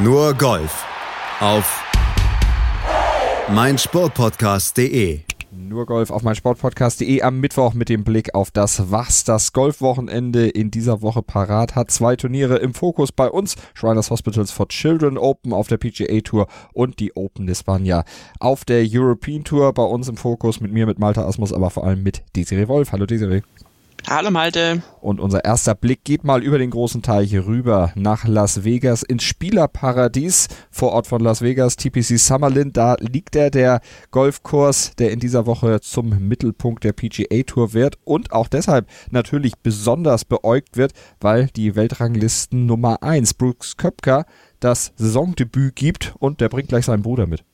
Nur Golf auf meinsportpodcast.de. Nur Golf auf meinsportpodcast.de am Mittwoch mit dem Blick auf das Was das Golfwochenende in dieser Woche parat hat. Zwei Turniere im Fokus bei uns. Shriners Hospitals for Children Open auf der PGA Tour und die Open d'Espagna auf der European Tour bei uns im Fokus mit mir, mit Malta Asmus, aber vor allem mit Desiree Wolf. Hallo Desiree. Hallo Malte. Und unser erster Blick geht mal über den großen Teich rüber nach Las Vegas ins Spielerparadies vor Ort von Las Vegas, TPC Summerlin. Da liegt er, der Golfkurs, der in dieser Woche zum Mittelpunkt der PGA Tour wird und auch deshalb natürlich besonders beäugt wird, weil die Weltranglisten Nummer 1 Brooks Köpker das Saisondebüt gibt und der bringt gleich seinen Bruder mit.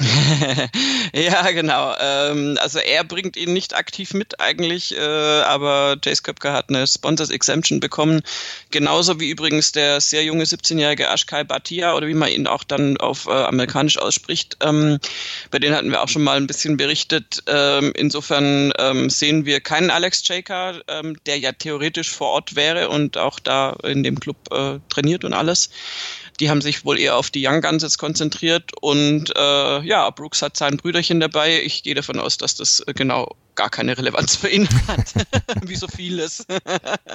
ja, genau. Ähm, also er bringt ihn nicht aktiv mit eigentlich, äh, aber Jace Köpke hat eine Sponsors Exemption bekommen. Genauso wie übrigens der sehr junge 17-jährige Ashkai Bhatia oder wie man ihn auch dann auf äh, amerikanisch ausspricht. Ähm, bei denen hatten wir auch schon mal ein bisschen berichtet. Ähm, insofern ähm, sehen wir keinen Alex Jaker, ähm, der ja theoretisch vor Ort wäre und auch da in dem Club äh, trainiert und alles. Die haben sich wohl eher auf die Young Guns jetzt konzentriert und äh, ja, Brooks hat sein Brüderchen dabei. Ich gehe davon aus, dass das äh, genau gar keine Relevanz für ihn hat, wie so vieles.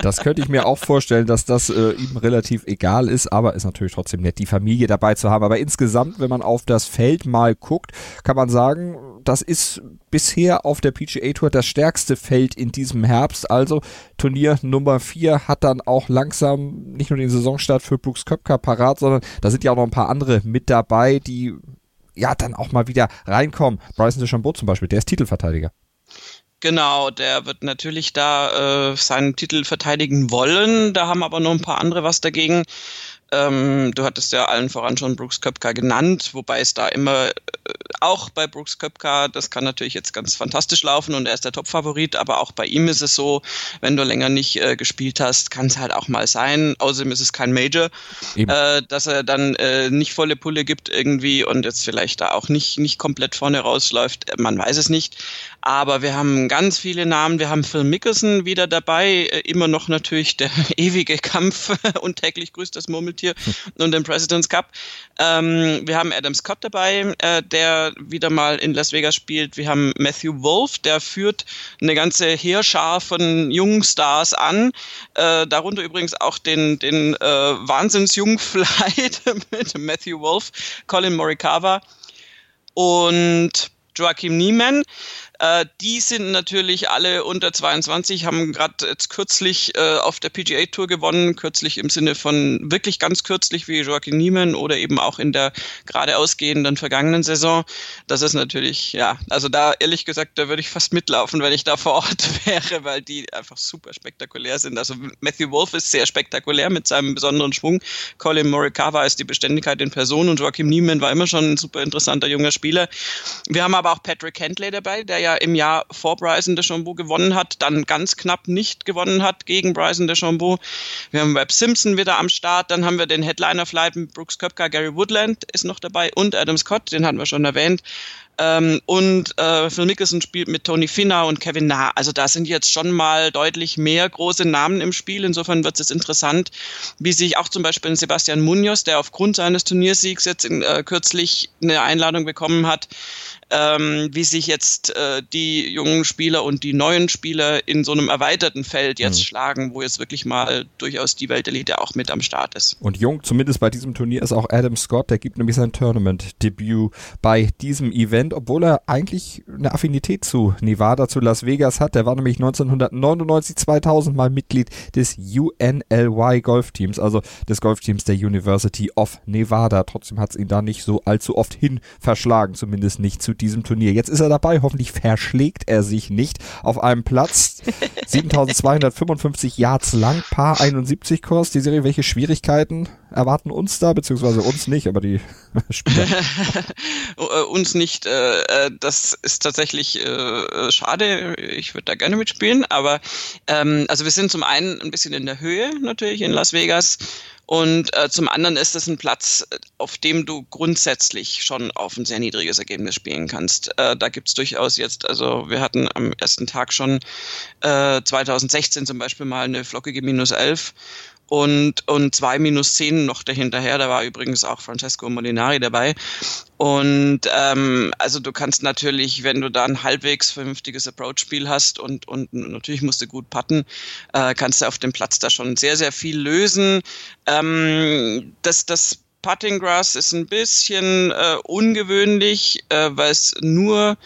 das könnte ich mir auch vorstellen, dass das äh, ihm relativ egal ist, aber ist natürlich trotzdem nett, die Familie dabei zu haben. Aber insgesamt, wenn man auf das Feld mal guckt, kann man sagen, das ist bisher auf der PGA Tour das stärkste Feld in diesem Herbst. Also Turnier Nummer 4 hat dann auch langsam nicht nur den Saisonstart für Brooks Köpker parat, sondern da sind ja auch noch ein paar andere mit dabei, die ja dann auch mal wieder reinkommen. Bryson DeChambeau zum Beispiel, der ist Titelverteidiger. Genau, der wird natürlich da äh, seinen Titel verteidigen wollen. Da haben aber noch ein paar andere was dagegen. Ähm, du hattest ja allen voran schon Brooks Köpka genannt, wobei es da immer äh, auch bei Brooks Köpka, das kann natürlich jetzt ganz fantastisch laufen und er ist der Top-Favorit, aber auch bei ihm ist es so, wenn du länger nicht äh, gespielt hast, kann es halt auch mal sein, außerdem ist es kein Major, äh, dass er dann äh, nicht volle Pulle gibt irgendwie und jetzt vielleicht da auch nicht, nicht komplett vorne rausläuft, man weiß es nicht. Aber wir haben ganz viele Namen. Wir haben Phil Mickelson wieder dabei, äh, immer noch natürlich der ewige Kampf und täglich grüßt das Murmeltier und den President's Cup. Ähm, wir haben Adam Scott dabei, äh, der wieder mal in Las Vegas spielt. Wir haben Matthew Wolf, der führt eine ganze Heerschar von jungen Stars an. Äh, darunter übrigens auch den, den äh, Wahnsinnsjungflight mit Matthew Wolf, Colin Morikawa und Joachim Niemann. Äh, die sind natürlich alle unter 22, haben gerade jetzt kürzlich äh, auf der PGA Tour gewonnen, kürzlich im Sinne von wirklich ganz kürzlich wie Joaquin Niemann oder eben auch in der gerade ausgehenden vergangenen Saison. Das ist natürlich, ja, also da ehrlich gesagt, da würde ich fast mitlaufen, wenn ich da vor Ort wäre, weil die einfach super spektakulär sind. Also Matthew Wolf ist sehr spektakulär mit seinem besonderen Schwung. Colin Morikawa ist die Beständigkeit in Person und Joachim Niemann war immer schon ein super interessanter junger Spieler. Wir haben aber auch Patrick Hentley dabei, der ja ja im Jahr vor Bryson DeChambeau gewonnen hat, dann ganz knapp nicht gewonnen hat gegen Bryson DeChambeau. Wir haben Webb Simpson wieder am Start, dann haben wir den Headliner-Flight mit Brooks Köpka, Gary Woodland ist noch dabei und Adam Scott, den hatten wir schon erwähnt. Ähm, und äh, Phil Mickelson spielt mit Tony Finna und Kevin Na. Also da sind jetzt schon mal deutlich mehr große Namen im Spiel. Insofern wird es interessant, wie sich auch zum Beispiel Sebastian Munoz, der aufgrund seines Turniersiegs jetzt in, äh, kürzlich eine Einladung bekommen hat, ähm, wie sich jetzt äh, die jungen Spieler und die neuen Spieler in so einem erweiterten Feld jetzt mhm. schlagen, wo jetzt wirklich mal durchaus die Weltelite auch mit am Start ist. Und jung, zumindest bei diesem Turnier, ist auch Adam Scott, der gibt nämlich sein Tournament-Debüt bei diesem Event, obwohl er eigentlich eine Affinität zu Nevada, zu Las Vegas hat. Der war nämlich 1999, 2000 mal Mitglied des UNLY Golfteams, also des Golfteams der University of Nevada. Trotzdem hat es ihn da nicht so allzu oft hin verschlagen, zumindest nicht zu diesem Turnier. Jetzt ist er dabei, hoffentlich verschlägt er sich nicht auf einem Platz 7255 Yards lang, Paar 71 Kurs. Die Serie, welche Schwierigkeiten erwarten uns da, beziehungsweise uns nicht, aber die Spieler? Äh, uns nicht. Äh, äh, das ist tatsächlich schade. Ich würde da gerne mitspielen, aber ähm, also wir sind zum einen ein bisschen in der Höhe natürlich in Las Vegas und äh, zum anderen ist es ein Platz, auf dem du grundsätzlich schon auf ein sehr niedriges Ergebnis spielen kannst. Äh, da gibt's durchaus jetzt, also wir hatten am ersten Tag schon äh, 2016 zum Beispiel mal eine flockige minus 11 und, und zwei minus zehn noch dahinterher. Da war übrigens auch Francesco Molinari dabei. Und ähm, also du kannst natürlich, wenn du da ein halbwegs vernünftiges Approach-Spiel hast und, und natürlich musst du gut putten, äh, kannst du auf dem Platz da schon sehr, sehr viel lösen. Ähm, das, das Putting Grass ist ein bisschen äh, ungewöhnlich, äh, weil es nur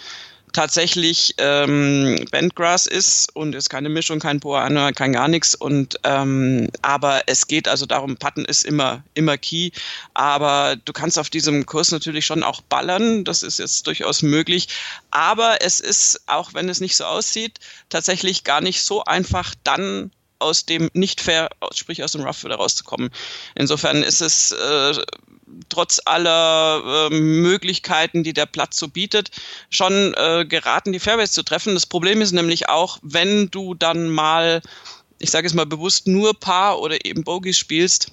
tatsächlich ähm, Bentgrass ist und ist keine Mischung, kein Poa, kein gar nichts. Und ähm, aber es geht also darum, Putten ist immer immer Key. Aber du kannst auf diesem Kurs natürlich schon auch ballern. Das ist jetzt durchaus möglich. Aber es ist auch, wenn es nicht so aussieht, tatsächlich gar nicht so einfach dann aus dem nicht fair, sprich aus dem Rough wieder rauszukommen. Insofern ist es äh, trotz aller äh, Möglichkeiten, die der Platz so bietet, schon äh, geraten, die Fairways zu treffen. Das Problem ist nämlich auch, wenn du dann mal, ich sage es mal bewusst, nur Paar oder eben Bogies spielst,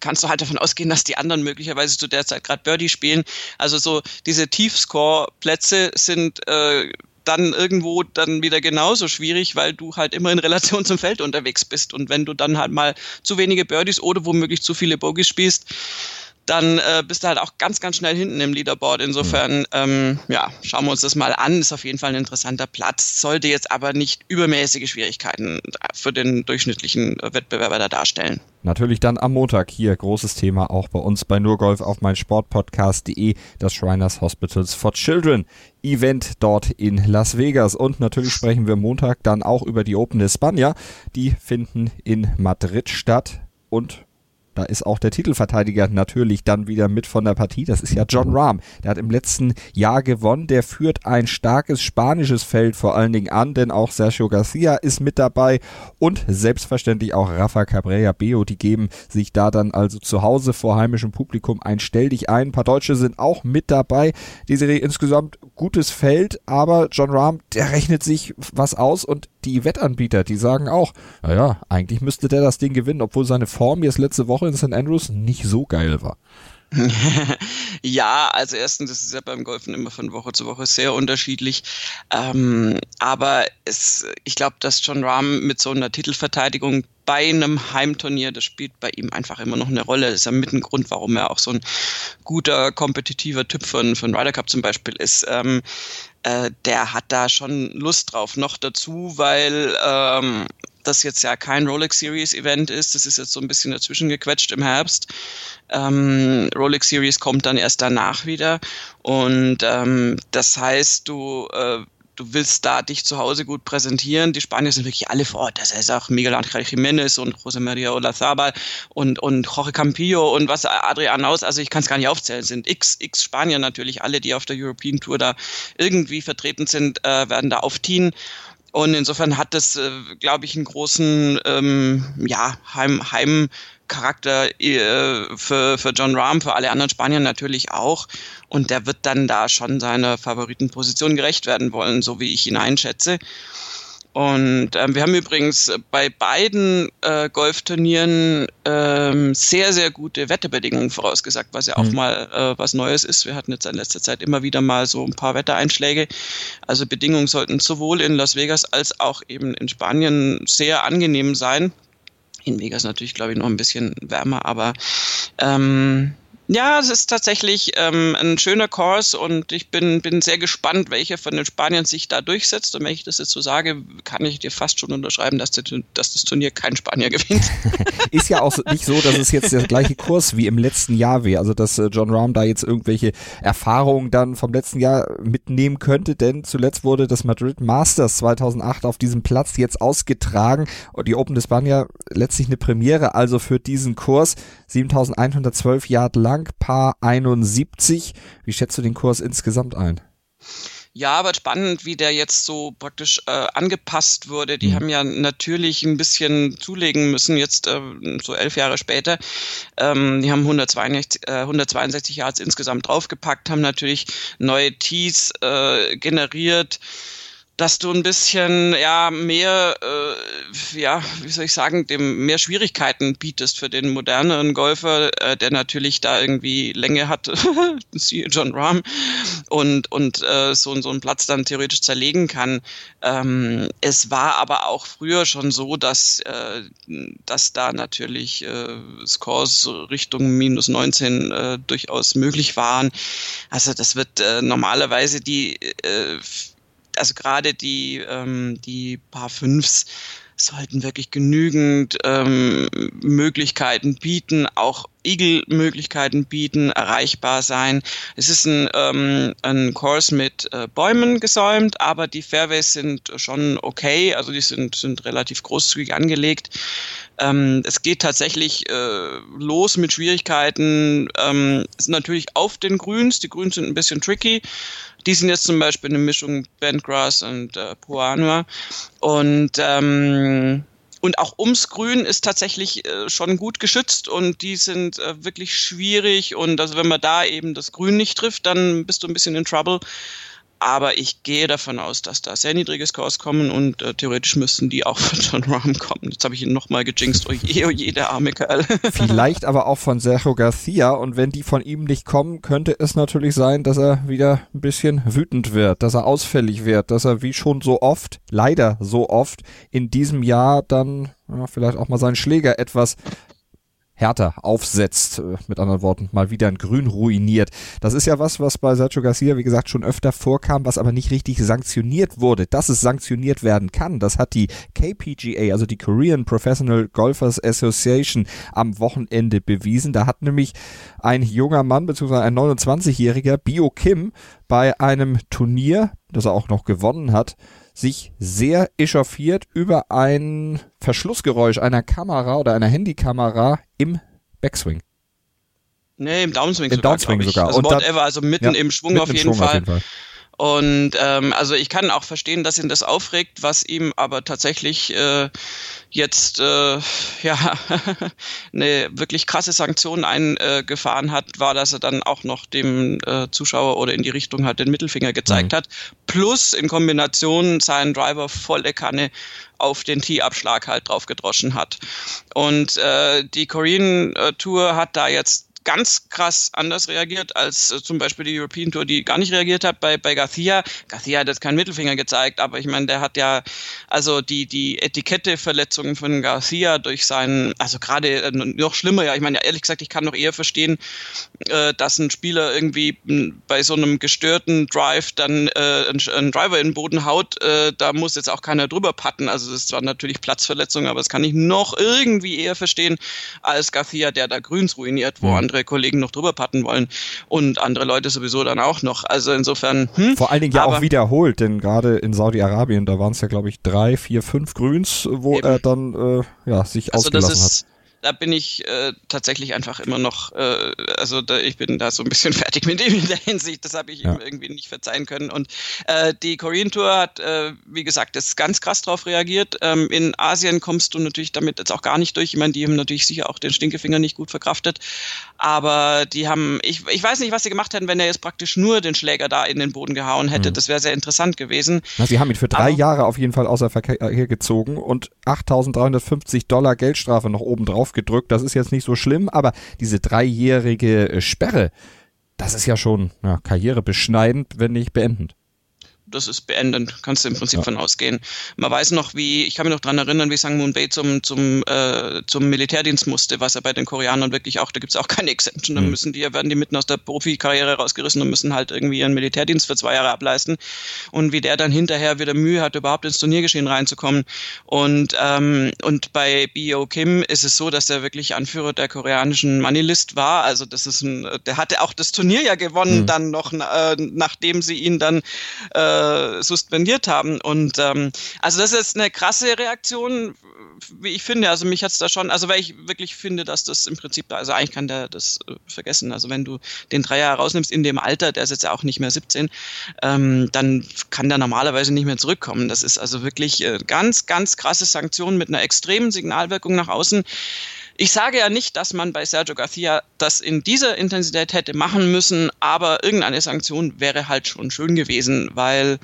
kannst du halt davon ausgehen, dass die anderen möglicherweise zu der Zeit gerade Birdie spielen. Also so diese Tiefscore-Plätze sind äh, dann irgendwo dann wieder genauso schwierig, weil du halt immer in Relation zum Feld unterwegs bist. Und wenn du dann halt mal zu wenige Birdies oder womöglich zu viele Bogies spielst, dann äh, bist du halt auch ganz, ganz schnell hinten im Leaderboard. Insofern, ähm, ja, schauen wir uns das mal an. Ist auf jeden Fall ein interessanter Platz, sollte jetzt aber nicht übermäßige Schwierigkeiten für den durchschnittlichen Wettbewerber da darstellen. Natürlich dann am Montag hier großes Thema auch bei uns bei Nurgolf auf mein Sportpodcast.de, das Shriners Hospitals for Children Event dort in Las Vegas. Und natürlich sprechen wir Montag dann auch über die Open España. Die finden in Madrid statt. Und da ist auch der Titelverteidiger natürlich dann wieder mit von der Partie. Das ist ja John Rahm. Der hat im letzten Jahr gewonnen. Der führt ein starkes spanisches Feld vor allen Dingen an, denn auch Sergio Garcia ist mit dabei und selbstverständlich auch Rafa Cabrera Beo. Die geben sich da dann also zu Hause vor heimischem Publikum ein Stell dich ein. Ein paar Deutsche sind auch mit dabei. Die Serie insgesamt gutes Feld, aber John Rahm, der rechnet sich was aus und die Wettanbieter, die sagen auch, naja, eigentlich müsste der das Ding gewinnen, obwohl seine Form jetzt letzte Woche in St. Andrews nicht so geil war. ja, also erstens, das ist ja beim Golfen immer von Woche zu Woche sehr unterschiedlich. Ähm, aber es, ich glaube, dass John Rahm mit so einer Titelverteidigung bei einem Heimturnier, das spielt bei ihm einfach immer noch eine Rolle. Das ist ja mit ein Grund, warum er auch so ein guter, kompetitiver Typ von, von Ryder Cup zum Beispiel ist. Ähm, äh, der hat da schon Lust drauf. Noch dazu, weil ähm, das jetzt ja kein Rolex Series Event ist. Das ist jetzt so ein bisschen dazwischen gequetscht im Herbst. Ähm, Rolex Series kommt dann erst danach wieder. Und ähm, das heißt, du äh, du willst da dich zu Hause gut präsentieren. Die Spanier sind wirklich alle vor Ort. Das heißt auch Miguel Ángel Jiménez und José María Olazabal und, und Jorge Campillo und was Adrian aus. Also ich kann es gar nicht aufzählen. Es sind x, x Spanier natürlich. Alle, die auf der European Tour da irgendwie vertreten sind, äh, werden da aufziehen. Und insofern hat das, äh, glaube ich, einen großen ähm, ja, Heim, Heim Charakter äh, für, für John Rahm, für alle anderen Spanier natürlich auch. Und der wird dann da schon seiner Favoritenposition gerecht werden wollen, so wie ich ihn einschätze. Und ähm, wir haben übrigens bei beiden äh, Golfturnieren ähm, sehr, sehr gute Wetterbedingungen vorausgesagt, was ja auch mhm. mal äh, was Neues ist. Wir hatten jetzt in letzter Zeit immer wieder mal so ein paar Wettereinschläge. Also Bedingungen sollten sowohl in Las Vegas als auch eben in Spanien sehr angenehm sein. In Vegas natürlich, glaube ich, noch ein bisschen wärmer, aber ähm, ja, es ist tatsächlich ähm, ein schöner Kurs und ich bin, bin sehr gespannt, welcher von den Spaniern sich da durchsetzt. Und wenn ich das jetzt so sage, kann ich dir fast schon unterschreiben, dass, der, dass das Turnier kein Spanier gewinnt. ist ja auch nicht so, dass es jetzt der gleiche Kurs wie im letzten Jahr wäre. Also, dass äh, John Rahm da jetzt irgendwelche Erfahrungen dann vom letzten Jahr mitnehmen könnte, denn zuletzt wurde das Madrid Masters 2008 auf diesem Platz jetzt ausgetragen und die Open de Spania letztlich eine Premiere, also für diesen Kurs 7112 Yard lang Frank Paar 71. Wie schätzt du den Kurs insgesamt ein? Ja, aber spannend, wie der jetzt so praktisch äh, angepasst wurde. Die mhm. haben ja natürlich ein bisschen zulegen müssen, jetzt äh, so elf Jahre später. Ähm, die haben 162, äh, 162 Yards insgesamt draufgepackt, haben natürlich neue Tees äh, generiert dass du ein bisschen ja mehr äh, ja wie soll ich sagen dem mehr Schwierigkeiten bietest für den moderneren Golfer äh, der natürlich da irgendwie Länge hat John Rahm und und äh, so so einen Platz dann theoretisch zerlegen kann. Ähm, es war aber auch früher schon so dass äh, dass da natürlich äh, Scores Richtung minus 19 äh, durchaus möglich waren. Also das wird äh, normalerweise die äh, also gerade die, ähm, die paar Fünfs sollten wirklich genügend ähm, Möglichkeiten bieten, auch Eagle-Möglichkeiten bieten, erreichbar sein. Es ist ein, ähm, ein Course mit äh, Bäumen gesäumt, aber die Fairways sind schon okay, also die sind, sind relativ großzügig angelegt. Ähm, es geht tatsächlich äh, los mit Schwierigkeiten. Ähm, es sind natürlich auf den Grüns. Die Grüns sind ein bisschen tricky. Die sind jetzt zum Beispiel eine Mischung Bentgrass und äh, Puanua. Und ähm, und auch ums Grün ist tatsächlich äh, schon gut geschützt und die sind äh, wirklich schwierig und also wenn man da eben das Grün nicht trifft, dann bist du ein bisschen in Trouble. Aber ich gehe davon aus, dass da sehr niedrige Scores kommen und äh, theoretisch müssten die auch von John Rahm kommen. Jetzt habe ich ihn nochmal gejinxt. Oh je, oh der arme Kerl. Vielleicht aber auch von Sergio Garcia. Und wenn die von ihm nicht kommen, könnte es natürlich sein, dass er wieder ein bisschen wütend wird, dass er ausfällig wird, dass er wie schon so oft, leider so oft, in diesem Jahr dann ja, vielleicht auch mal seinen Schläger etwas härter aufsetzt, äh, mit anderen Worten, mal wieder ein Grün ruiniert. Das ist ja was, was bei Sergio Garcia, wie gesagt, schon öfter vorkam, was aber nicht richtig sanktioniert wurde. Dass es sanktioniert werden kann, das hat die KPGA, also die Korean Professional Golfers Association, am Wochenende bewiesen. Da hat nämlich ein junger Mann, beziehungsweise ein 29-jähriger, Bio Kim, bei einem Turnier, das er auch noch gewonnen hat, sich sehr echauffiert über ein Verschlussgeräusch einer Kamera oder einer Handykamera im Backswing. Nee, im Downswing Im sogar. Downswing sogar. Also Und whatever, also mitten Ja, im Schwung, mitten auf, jeden Schwung auf jeden Fall. Und ähm, also ich kann auch verstehen, dass ihn das aufregt, was ihm aber tatsächlich äh, jetzt äh, ja eine wirklich krasse Sanktion eingefahren hat, war, dass er dann auch noch dem äh, Zuschauer oder in die Richtung halt den Mittelfinger gezeigt Mhm. hat. Plus in Kombination seinen Driver volle Kanne auf den Tee-Abschlag halt drauf gedroschen hat. Und äh, die Korean äh, Tour hat da jetzt ganz krass anders reagiert als äh, zum Beispiel die European Tour, die gar nicht reagiert hat bei, bei Garcia. Garcia hat jetzt keinen Mittelfinger gezeigt, aber ich meine, der hat ja also die, die Etiketteverletzungen von Garcia durch seinen, also gerade äh, noch schlimmer, ja, ich meine, ehrlich gesagt, ich kann noch eher verstehen, äh, dass ein Spieler irgendwie mh, bei so einem gestörten Drive dann äh, einen, einen Driver in den Boden haut, äh, da muss jetzt auch keiner drüber patten. Also das ist zwar natürlich Platzverletzung, aber das kann ich noch irgendwie eher verstehen als Garcia, der da Grüns ruiniert, wo Mhm. Andere Kollegen noch drüber patten wollen und andere Leute sowieso dann auch noch. Also insofern, hm, Vor allen Dingen ja auch wiederholt, denn gerade in Saudi-Arabien, da waren es ja, glaube ich, drei, vier, fünf Grüns, wo Eben. er dann äh, ja, sich Also ausgelassen hat. Ist, da bin ich äh, tatsächlich einfach immer noch, äh, also da, ich bin da so ein bisschen fertig mit ihm in der Hinsicht, das habe ich Ja. ihm irgendwie nicht verzeihen können. Und äh, die Korean Tour hat, äh, wie gesagt, das ganz krass drauf reagiert. Ähm, in Asien kommst du natürlich damit jetzt auch gar nicht durch. Ich meine, die haben natürlich sicher auch den Stinkefinger nicht gut verkraftet. Aber die haben, ich, ich weiß nicht, was sie gemacht hätten, wenn er jetzt praktisch nur den Schläger da in den Boden gehauen hätte. Mhm. Das wäre sehr interessant gewesen. Na, sie haben ihn für drei Aber- Jahre auf jeden Fall außer Verkehr gezogen und 8.350 Dollar Geldstrafe noch oben drauf gedrückt. Das ist jetzt nicht so schlimm, aber diese dreijährige äh, Sperre, das ist ja schon ja, karrierebeschneidend, wenn nicht beendend. Das ist beendend, kannst du im Prinzip Ja. von ausgehen. Man weiß noch, wie, ich kann mich noch dran erinnern, wie Sang Moon Bae zum, zum, äh, zum Militärdienst musste, was er bei den Koreanern wirklich auch, da gibt's auch keine Exemption, da Mhm. müssen die, werden die mitten aus der Profikarriere rausgerissen und müssen halt irgendwie ihren Militärdienst für zwei Jahre ableisten. Und wie der dann hinterher wieder Mühe hat, überhaupt ins Turniergeschehen reinzukommen. Und, ähm, und bei B.O. Kim ist es so, dass er wirklich Anführer der koreanischen Moneylist war. Also das ist ein, der hatte auch das Turnier ja gewonnen, Mhm. dann noch, äh, nachdem sie ihn dann äh, suspendiert haben. Und ähm, also das ist eine krasse Reaktion, wie ich finde. Also mich hat's da schon, also weil ich wirklich finde, dass das im Prinzip, also eigentlich kann der das äh, vergessen. Also wenn du den Dreier rausnimmst in dem Alter, der ist jetzt ja auch nicht mehr 17, ähm, dann kann der normalerweise nicht mehr zurückkommen. Das ist also wirklich äh, ganz, ganz krasse Sanktion mit einer extremen Signalwirkung nach außen. Ich sage ja nicht, dass man bei Sergio Garcia das in dieser Intensität hätte machen müssen, aber irgendeine Sanktion wäre halt schon schön gewesen, weil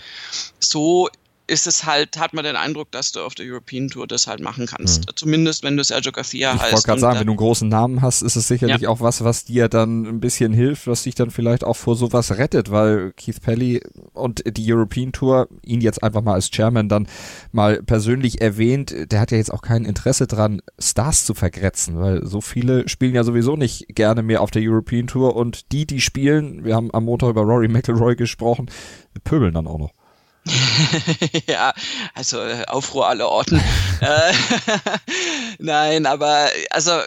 so ist es halt, hat man den Eindruck, dass du auf der European Tour das halt machen kannst. Mhm. Zumindest wenn du Sergio Garcia ich heißt. Ich wollte gerade sagen, wenn du einen großen Namen hast, ist es sicherlich ja. auch was, was dir dann ein bisschen hilft, was dich dann vielleicht auch vor sowas rettet, weil Keith Pelly und die European Tour, ihn jetzt einfach mal als Chairman dann mal persönlich erwähnt, der hat ja jetzt auch kein Interesse dran, Stars zu vergrätzen, weil so viele spielen ja sowieso nicht gerne mehr auf der European Tour und die, die spielen, wir haben am Montag über Rory McIlroy gesprochen, pöbeln dann auch noch. ja, also äh, Aufruhr aller Orten. Äh, nein, aber also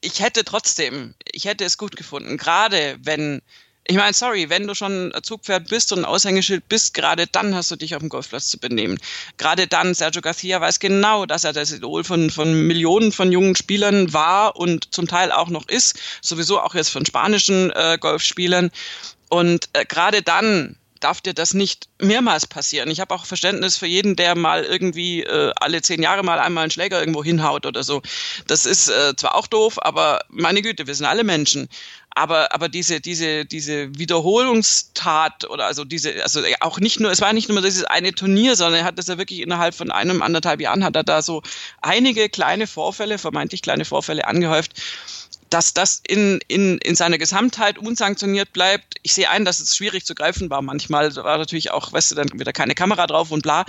ich hätte trotzdem, ich hätte es gut gefunden, gerade wenn, ich meine, sorry, wenn du schon Zugpferd bist und ein Aushängeschild bist, gerade dann hast du dich auf dem Golfplatz zu benehmen. Gerade dann, Sergio Garcia weiß genau, dass er das Idol von, von Millionen von jungen Spielern war und zum Teil auch noch ist, sowieso auch jetzt von spanischen äh, Golfspielern. Und äh, gerade dann darf dir das nicht mehrmals passieren. Ich habe auch Verständnis für jeden, der mal irgendwie äh, alle zehn Jahre mal einmal einen Schläger irgendwo hinhaut oder so. Das ist äh, zwar auch doof, aber meine Güte, wir sind alle Menschen. Aber, aber diese, diese, diese Wiederholungstat oder also diese, also auch nicht nur, es war nicht nur dieses eine Turnier, sondern er hat das ja wirklich innerhalb von einem, anderthalb Jahren hat er da so einige kleine Vorfälle, vermeintlich kleine Vorfälle angehäuft dass das in, in, in seiner Gesamtheit unsanktioniert bleibt. Ich sehe ein, dass es schwierig zu greifen war. Manchmal war natürlich auch, weißt du, dann wieder keine Kamera drauf und bla.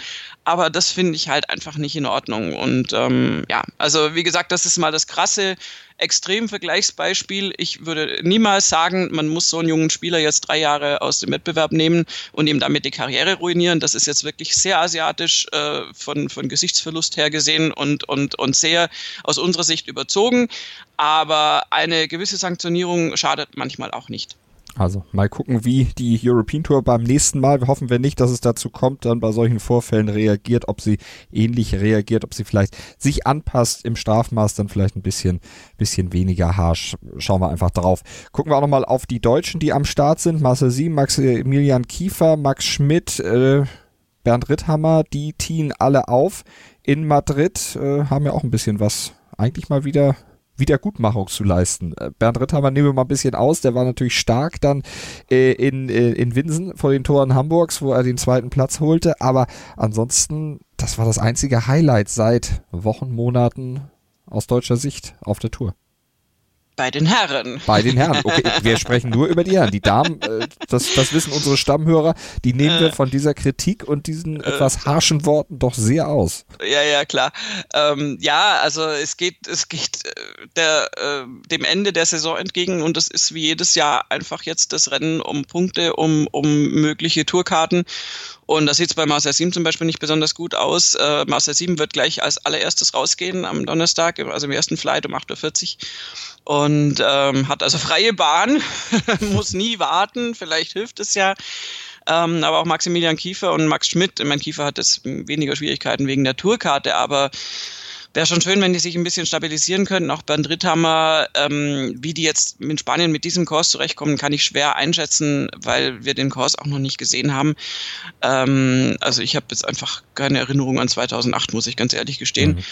Aber das finde ich halt einfach nicht in Ordnung. Und ähm, ja, also wie gesagt, das ist mal das krasse Extremvergleichsbeispiel. Ich würde niemals sagen, man muss so einen jungen Spieler jetzt drei Jahre aus dem Wettbewerb nehmen und ihm damit die Karriere ruinieren. Das ist jetzt wirklich sehr asiatisch äh, von, von Gesichtsverlust her gesehen und, und, und sehr aus unserer Sicht überzogen. Aber eine gewisse Sanktionierung schadet manchmal auch nicht. Also mal gucken, wie die European Tour beim nächsten Mal, wir hoffen wir nicht, dass es dazu kommt, dann bei solchen Vorfällen reagiert, ob sie ähnlich reagiert, ob sie vielleicht sich anpasst im Strafmaß, dann vielleicht ein bisschen, bisschen weniger harsch. Schauen wir einfach drauf. Gucken wir auch nochmal auf die Deutschen, die am Start sind. Marcel Sieben, Maximilian Kiefer, Max Schmidt, äh, Bernd Ritthammer, die team alle auf in Madrid, äh, haben ja auch ein bisschen was eigentlich mal wieder Wiedergutmachung zu leisten. Äh, Bernd Ritthammer nehmen wir mal ein bisschen aus, der war natürlich stark dann äh, in, äh, in Winsen vor den Toren Hamburgs, wo er den zweiten Platz holte, aber ansonsten, das war das einzige Highlight seit Wochen, Monaten aus deutscher Sicht auf der Tour. Bei den Herren. Bei den Herren. Okay, wir sprechen nur über die Herren. Die Damen, äh, das, das wissen unsere Stammhörer, die nehmen wir äh. von dieser Kritik und diesen äh, etwas harschen Worten doch sehr aus. Ja, ja, klar. Ähm, ja, also es geht, es geht äh, der, äh, dem Ende der Saison entgegen und es ist wie jedes Jahr einfach jetzt das Rennen um Punkte, um, um mögliche Tourkarten. Und da sieht bei Marcel 7 zum Beispiel nicht besonders gut aus. Äh, Marcel 7 wird gleich als allererstes rausgehen am Donnerstag, also im ersten Flight um 8.40 Uhr. Und ähm, hat also freie Bahn, muss nie warten, vielleicht hilft es ja. Ähm, aber auch Maximilian Kiefer und Max Schmidt. Mein Kiefer hat jetzt weniger Schwierigkeiten wegen der Tourkarte, aber wäre schon schön, wenn die sich ein bisschen stabilisieren könnten. Auch Bernd Ritthammer, ähm, wie die jetzt in Spanien mit diesem Kurs zurechtkommen, kann ich schwer einschätzen, weil wir den Kurs auch noch nicht gesehen haben. Ähm, also ich habe jetzt einfach keine Erinnerung an 2008, muss ich ganz ehrlich gestehen. Mhm.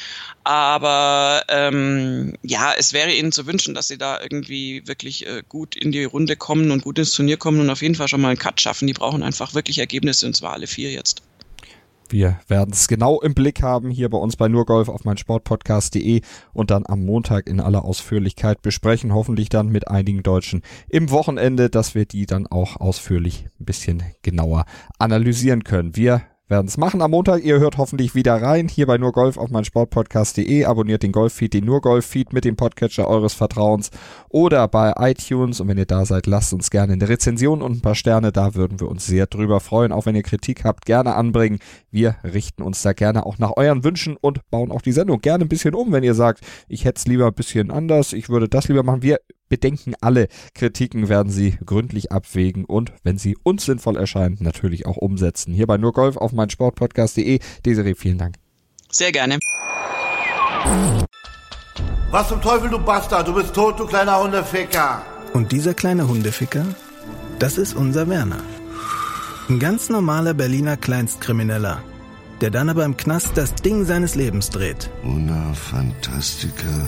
Aber ähm, ja, es wäre ihnen zu wünschen, dass sie da irgendwie wirklich äh, gut in die Runde kommen und gut ins Turnier kommen und auf jeden Fall schon mal einen Cut schaffen. Die brauchen einfach wirklich Ergebnisse und zwar alle vier jetzt. Wir werden es genau im Blick haben hier bei uns bei Nurgolf auf mein Sportpodcast.de und dann am Montag in aller Ausführlichkeit besprechen. Hoffentlich dann mit einigen Deutschen im Wochenende, dass wir die dann auch ausführlich ein bisschen genauer analysieren können. Wir werden es machen am Montag. Ihr hört hoffentlich wieder rein hier bei nur Golf auf mein Sportpodcast.de. Abonniert den Golffeed, den nur Golf-Feed mit dem Podcatcher eures Vertrauens oder bei iTunes. Und wenn ihr da seid, lasst uns gerne eine Rezension und ein paar Sterne. Da würden wir uns sehr drüber freuen. Auch wenn ihr Kritik habt, gerne anbringen. Wir richten uns da gerne auch nach euren Wünschen und bauen auch die Sendung gerne ein bisschen um, wenn ihr sagt, ich hätte es lieber ein bisschen anders, ich würde das lieber machen. Wir bedenken alle Kritiken, werden sie gründlich abwägen und, wenn sie uns sinnvoll erscheinen, natürlich auch umsetzen. Hier bei nur Golf auf meinsportpodcast.de. Desiree, vielen Dank. Sehr gerne. Was zum Teufel, du Bastard? Du bist tot, du kleiner Hundeficker. Und dieser kleine Hundeficker, das ist unser Werner. Ein ganz normaler Berliner Kleinstkrimineller, der dann aber im Knast das Ding seines Lebens dreht. Una Fantastica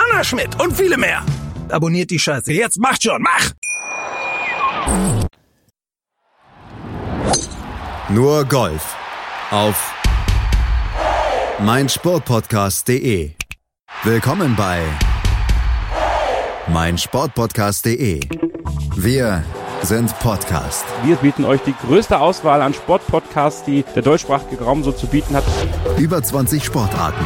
Anna Schmidt und viele mehr. Abonniert die Scheiße. Jetzt macht schon, mach! Nur Golf auf meinsportpodcast.de. Willkommen bei meinsportpodcast.de. Wir sind Podcast. Wir bieten euch die größte Auswahl an Sportpodcasts, die der deutschsprachige Raum so zu bieten hat. Über 20 Sportarten,